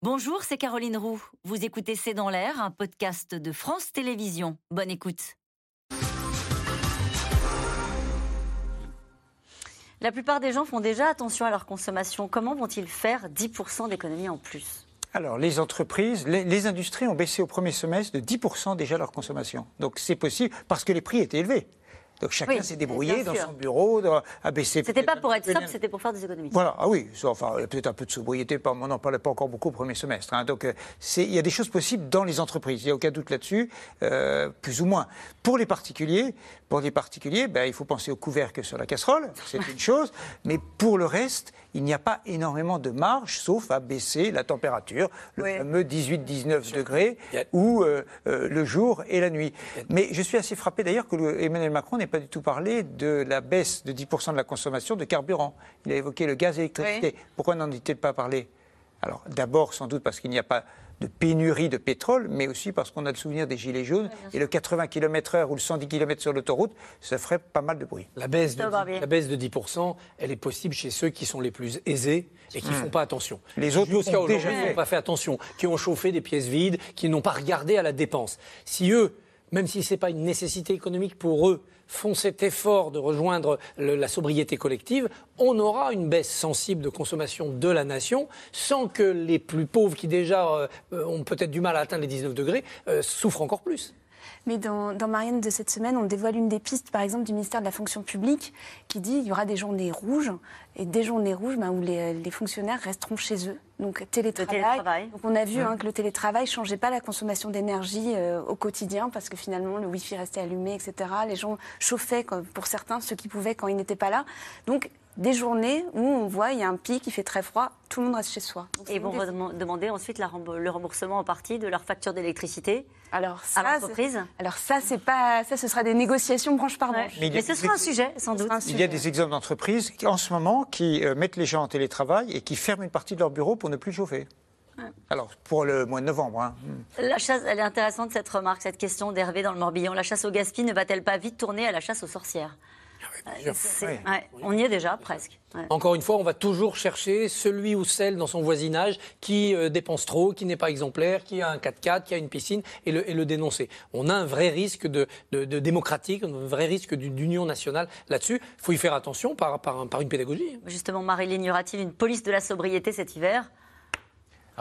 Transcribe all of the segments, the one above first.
Bonjour, c'est Caroline Roux. Vous écoutez C'est dans l'air, un podcast de France Télévisions. Bonne écoute. La plupart des gens font déjà attention à leur consommation. Comment vont-ils faire 10% d'économie en plus? Alors, les entreprises, les, industries ont baissé au premier semestre de 10% déjà leur consommation. Donc, c'est possible parce que les prix étaient élevés. Donc chacun s'est débrouillé dans son bureau, à baisser. C'était pas pour être sobre, c'était pour faire des économies. Voilà, ah oui, enfin peut-être un peu de sobriété, on n'en parlait pas encore beaucoup au premier semestre. Hein. Donc il y a des choses possibles dans les entreprises, il n'y a aucun doute là-dessus, euh, plus ou moins. Pour les particuliers, pour les particuliers, ben, il faut penser au couvercle sur la casserole, c'est une chose, mais pour le reste, il n'y a pas énormément de marge, sauf à baisser la température, le fameux 18-19 degrés, ou euh, euh, le jour et la nuit. Mais je suis assez frappé d'ailleurs que Emmanuel Macron n'ait pas du tout parlé de la baisse de 10% de la consommation de carburant. Il a évoqué le gaz et l'électricité. Pourquoi n'en dit-il pas parlé? Alors d'abord, sans doute parce qu'il n'y a pas de pénurie de pétrole, mais aussi parce qu'on a le souvenir des gilets jaunes et le 80 km/h ou le 110 km sur l'autoroute, ça ferait pas mal de bruit. La baisse de, 10, la baisse de 10%, elle est possible chez ceux qui sont les plus aisés et qui ne hmm. font pas attention. Les autres ont déjà n'ont pas fait attention, qui ont chauffé des pièces vides, qui n'ont pas regardé à la dépense. Si eux, même si ce n'est pas une nécessité économique pour eux, font cet effort de rejoindre la sobriété collective, on aura une baisse sensible de consommation de la nation sans que les plus pauvres, qui déjà euh, ont peut-être du mal à atteindre les 19 degrés, euh, souffrent encore plus. Mais dans, Marianne de cette semaine, on dévoile une des pistes, par exemple, du ministère de la fonction publique, qui dit qu'il y aura des journées rouges, et des journées rouges ben, où les, fonctionnaires resteront chez eux. Donc télétravail. Donc on a vu hein, que le télétravail ne changeait pas la consommation d'énergie euh, au quotidien, parce que finalement le Wi-Fi restait allumé, etc. Les gens chauffaient, pour certains, ceux qui pouvaient quand ils n'étaient pas là. Donc des journées où on voit il y a un pic, il fait très froid, tout le monde reste chez soi. et ils vont demander ensuite le remboursement en partie de leur facture d'électricité alors ça, à l'entreprise Alors ça, c'est pas ça, ce sera des négociations branche par branche. Mais, ce sera un sujet, sans doute. Il y a des exemples d'entreprises en ce moment qui euh, mettent les gens en télétravail et qui ferment une partie de leur bureau pour ne plus chauffer. Alors, pour le mois de novembre. Hein. La chasse, elle est intéressante cette remarque, cette question d'Hervé dans le Morbihan. La chasse au gaspillage ne va-t-elle pas vite tourner à la chasse aux sorcières? On y est déjà presque. Encore une fois, on va toujours chercher celui ou celle dans son voisinage qui euh, dépense trop, qui n'est pas exemplaire, qui a un 4x4, qui a une piscine, et le, dénoncer. On a un vrai risque de, démocratique, un vrai risque d'union nationale là-dessus. Il faut y faire attention par, par, une pédagogie. Justement, Marilyn, y aura-t-il une police de la sobriété cet hiver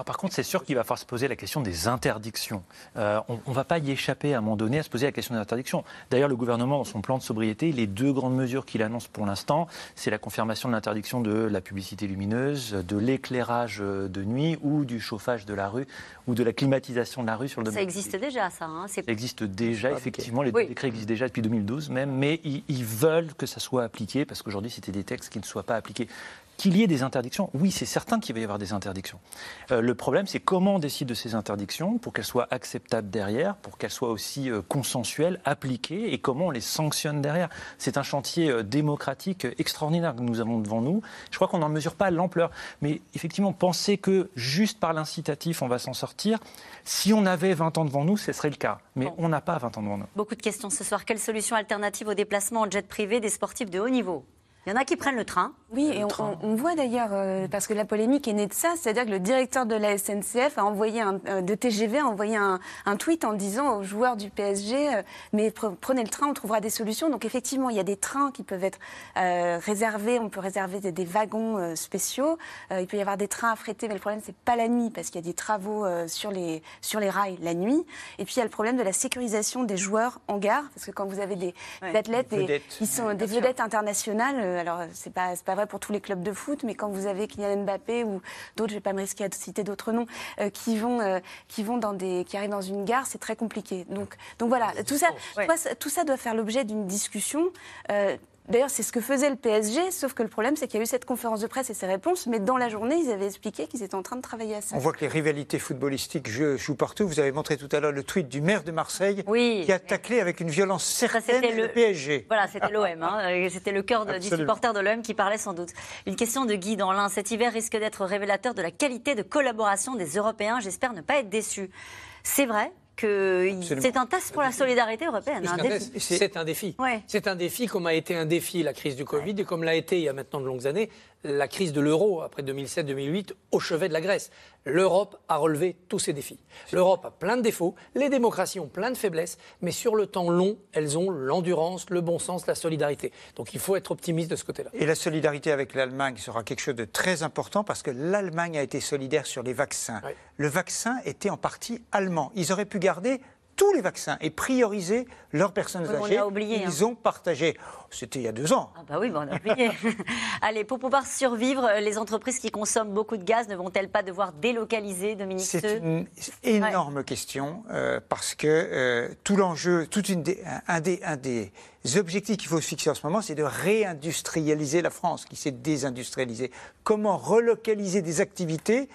par contre, c'est sûr qu'il va falloir se poser la question des interdictions. Euh, on ne va pas y échapper à un moment donné à se poser la question des interdictions. D'ailleurs, le gouvernement, dans son plan de sobriété, les deux grandes mesures qu'il annonce pour l'instant, c'est la confirmation de l'interdiction de la publicité lumineuse, de l'éclairage de nuit ou du chauffage de la rue ou de la climatisation de la rue sur le domaine. Ça existe déjà, ça. Hein ça existe déjà, effectivement. Les décrets existent déjà depuis 2012 même, mais ils, ils veulent que ça soit appliqué parce qu'aujourd'hui, c'était des textes qui ne soient pas appliqués. Qu'il y ait des interdictions, oui, c'est certain qu'il va y avoir des interdictions. Euh, le problème, c'est comment on décide de ces interdictions pour qu'elles soient acceptables derrière, pour qu'elles soient aussi euh, consensuelles, appliquées, et comment on les sanctionne derrière. C'est un chantier euh, démocratique extraordinaire que nous avons devant nous. Je crois qu'on n'en mesure pas l'ampleur. Mais effectivement, penser que juste par l'incitatif, on va s'en sortir, si on avait 20 ans devant nous, ce serait le cas. Mais on n'a pas 20 ans devant nous. Beaucoup de questions ce soir. Quelle solution alternative au déplacement en jet privé des sportifs de haut niveau? Il y en a qui prennent le train. Oui, et on, voit d'ailleurs, euh, parce que la polémique est née de ça, c'est-à-dire que le directeur de la SNCF a envoyé un, euh, de TGV a envoyé un, tweet en disant aux joueurs du PSG, euh, mais prenez le train, on trouvera des solutions. Donc effectivement, il y a des trains qui peuvent être réservés, on peut réserver des, wagons spéciaux. il peut y avoir des trains affrétés, mais le problème c'est pas la nuit, parce qu'il y a des travaux sur les sur les rails la nuit. Et puis il y a le problème de la sécurisation des joueurs en gare, parce que quand vous avez des, athlètes, des, ils sont des vedettes internationales alors c'est pas pas vrai pour tous les clubs de foot, mais quand vous avez Kylian Mbappé ou d'autres, je vais pas me risquer à citer d'autres noms, euh, qui vont euh, qui vont dans des qui arrivent dans une gare, c'est très compliqué. Donc donc voilà, tout ça, tout ça doit faire l'objet d'une discussion. Euh, D'ailleurs, c'est ce que faisait le PSG, sauf que le problème, c'est qu'il y a eu cette conférence de presse et ses réponses, mais dans la journée, ils avaient expliqué qu'ils étaient en train de travailler à ça. On voit que les rivalités footballistiques jouent partout. Vous avez montré tout à l'heure le tweet du maire de Marseille qui a taclé avec une violence certaine le, PSG. Voilà, c'était l'OM. Hein. Euh, c'était le cœur du supporter de l'OM qui parlait sans doute. Une question de Guy dans l'un. Cet hiver risque d'être révélateur de la qualité de collaboration des Européens. J'espère ne pas être déçu. C'est vrai c'est un test pour la solidarité européenne. C'est un défi. C'est un défi comme a été un défi la crise du Covid et comme l'a été il y a maintenant de longues années la crise de l'euro après 2007-2008 au chevet de la Grèce. L'Europe a relevé tous ces défis. L'Europe a plein de défauts, les démocraties ont plein de faiblesses, mais sur le temps long, elles ont l'endurance, le bon sens, la solidarité. Donc il faut être optimiste de ce côté-là. Et la solidarité avec l'Allemagne sera quelque chose de très important parce que l'Allemagne a été solidaire sur les vaccins. Le vaccin était en partie allemand. Ils auraient pu garder tous les vaccins et prioriser leurs personnes âgées. oublié, Ils hein. ont partagé. C'était il y a deux ans. Ah bah oui, on a oublié. Allez, pour pouvoir survivre, les entreprises qui consomment beaucoup de gaz ne vont-elles pas devoir délocaliser, Dominique C'est une énorme question euh, parce que euh, tout l'enjeu, tout une un, des, un des objectifs qu'il faut se fixer en ce moment, c'est de réindustrialiser la France qui s'est désindustrialisée. Comment relocaliser des activités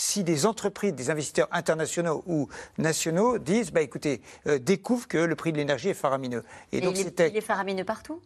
si des entreprises, des investisseurs internationaux ou nationaux disent, bah, écoutez, euh, découvrent que le prix de l'énergie est faramineux. Et, donc il, est, faramineux partout?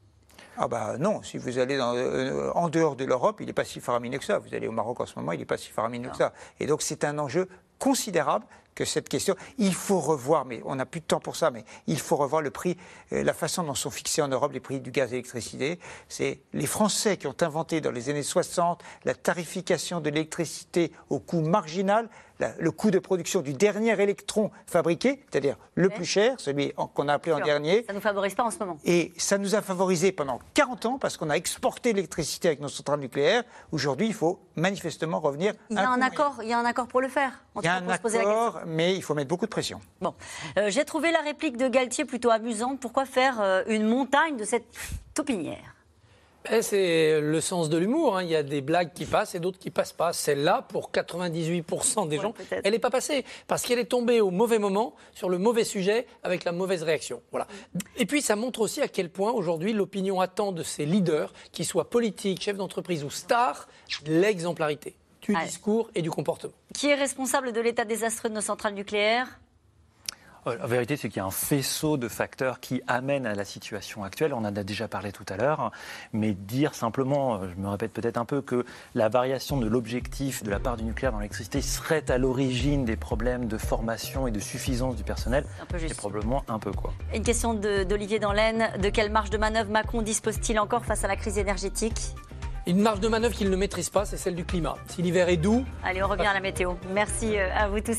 Ah bah non, si vous allez euh, en dehors de l'Europe, il n'est pas si faramineux que ça. Vous allez au Maroc en ce moment, il n'est pas si faramineux que ça. Et donc c'est un enjeu considérable que cette question. Il faut revoir, mais on n'a plus de temps pour ça, mais il faut revoir le prix, euh, la façon dont sont fixés en Europe les prix du gaz et l'électricité. C'est les Français qui ont inventé dans les années 60 la tarification de l'électricité au coût marginal le coût de production du dernier électron fabriqué, c'est-à-dire le plus cher, celui qu'on a appelé en dernier. Ça ne nous favorise pas en ce moment. Et ça nous a favorisé pendant 40 ans parce qu'on a exporté l'électricité avec nos centrales nucléaires. Aujourd'hui, il faut manifestement revenir. Il y a un, accord, il y a un accord pour le faire. il y a un accord, mais il faut mettre beaucoup de pression. Bon, euh, j'ai trouvé la réplique de Galtier plutôt amusante. Pourquoi faire euh, une montagne de cette taupinière eh, c'est le sens de l'humour. Hein. Il y a des blagues qui passent et d'autres qui passent pas. Celle-là, pour 98% des gens, elle n'est pas passée parce qu'elle est tombée au mauvais moment, sur le mauvais sujet, avec la mauvaise réaction. Voilà. Et puis, ça montre aussi à quel point aujourd'hui l'opinion attend de ces leaders, qu'ils soient politiques, chefs d'entreprise ou stars, l'exemplarité du discours et du comportement. Qui est responsable de l'état désastreux de nos centrales nucléaires? La vérité, c'est qu'il y a un faisceau de facteurs qui amènent à la situation actuelle. On en a déjà parlé tout à l'heure. Mais dire simplement, euh, je me répète peut-être un peu, que la variation de l'objectif de la part du nucléaire dans l'électricité serait à l'origine des problèmes de formation et de suffisance du personnel, c'est probablement un peu quoi. Une question d'Olivier Danlaine. De quelle marge de manœuvre Macron dispose-t-il encore face à la crise énergétique? Une marge de manœuvre qu'il ne maîtrise pas, c'est celle du climat. Si l'hiver est doux. Allez, on revient à la météo. Merci euh, à vous tous.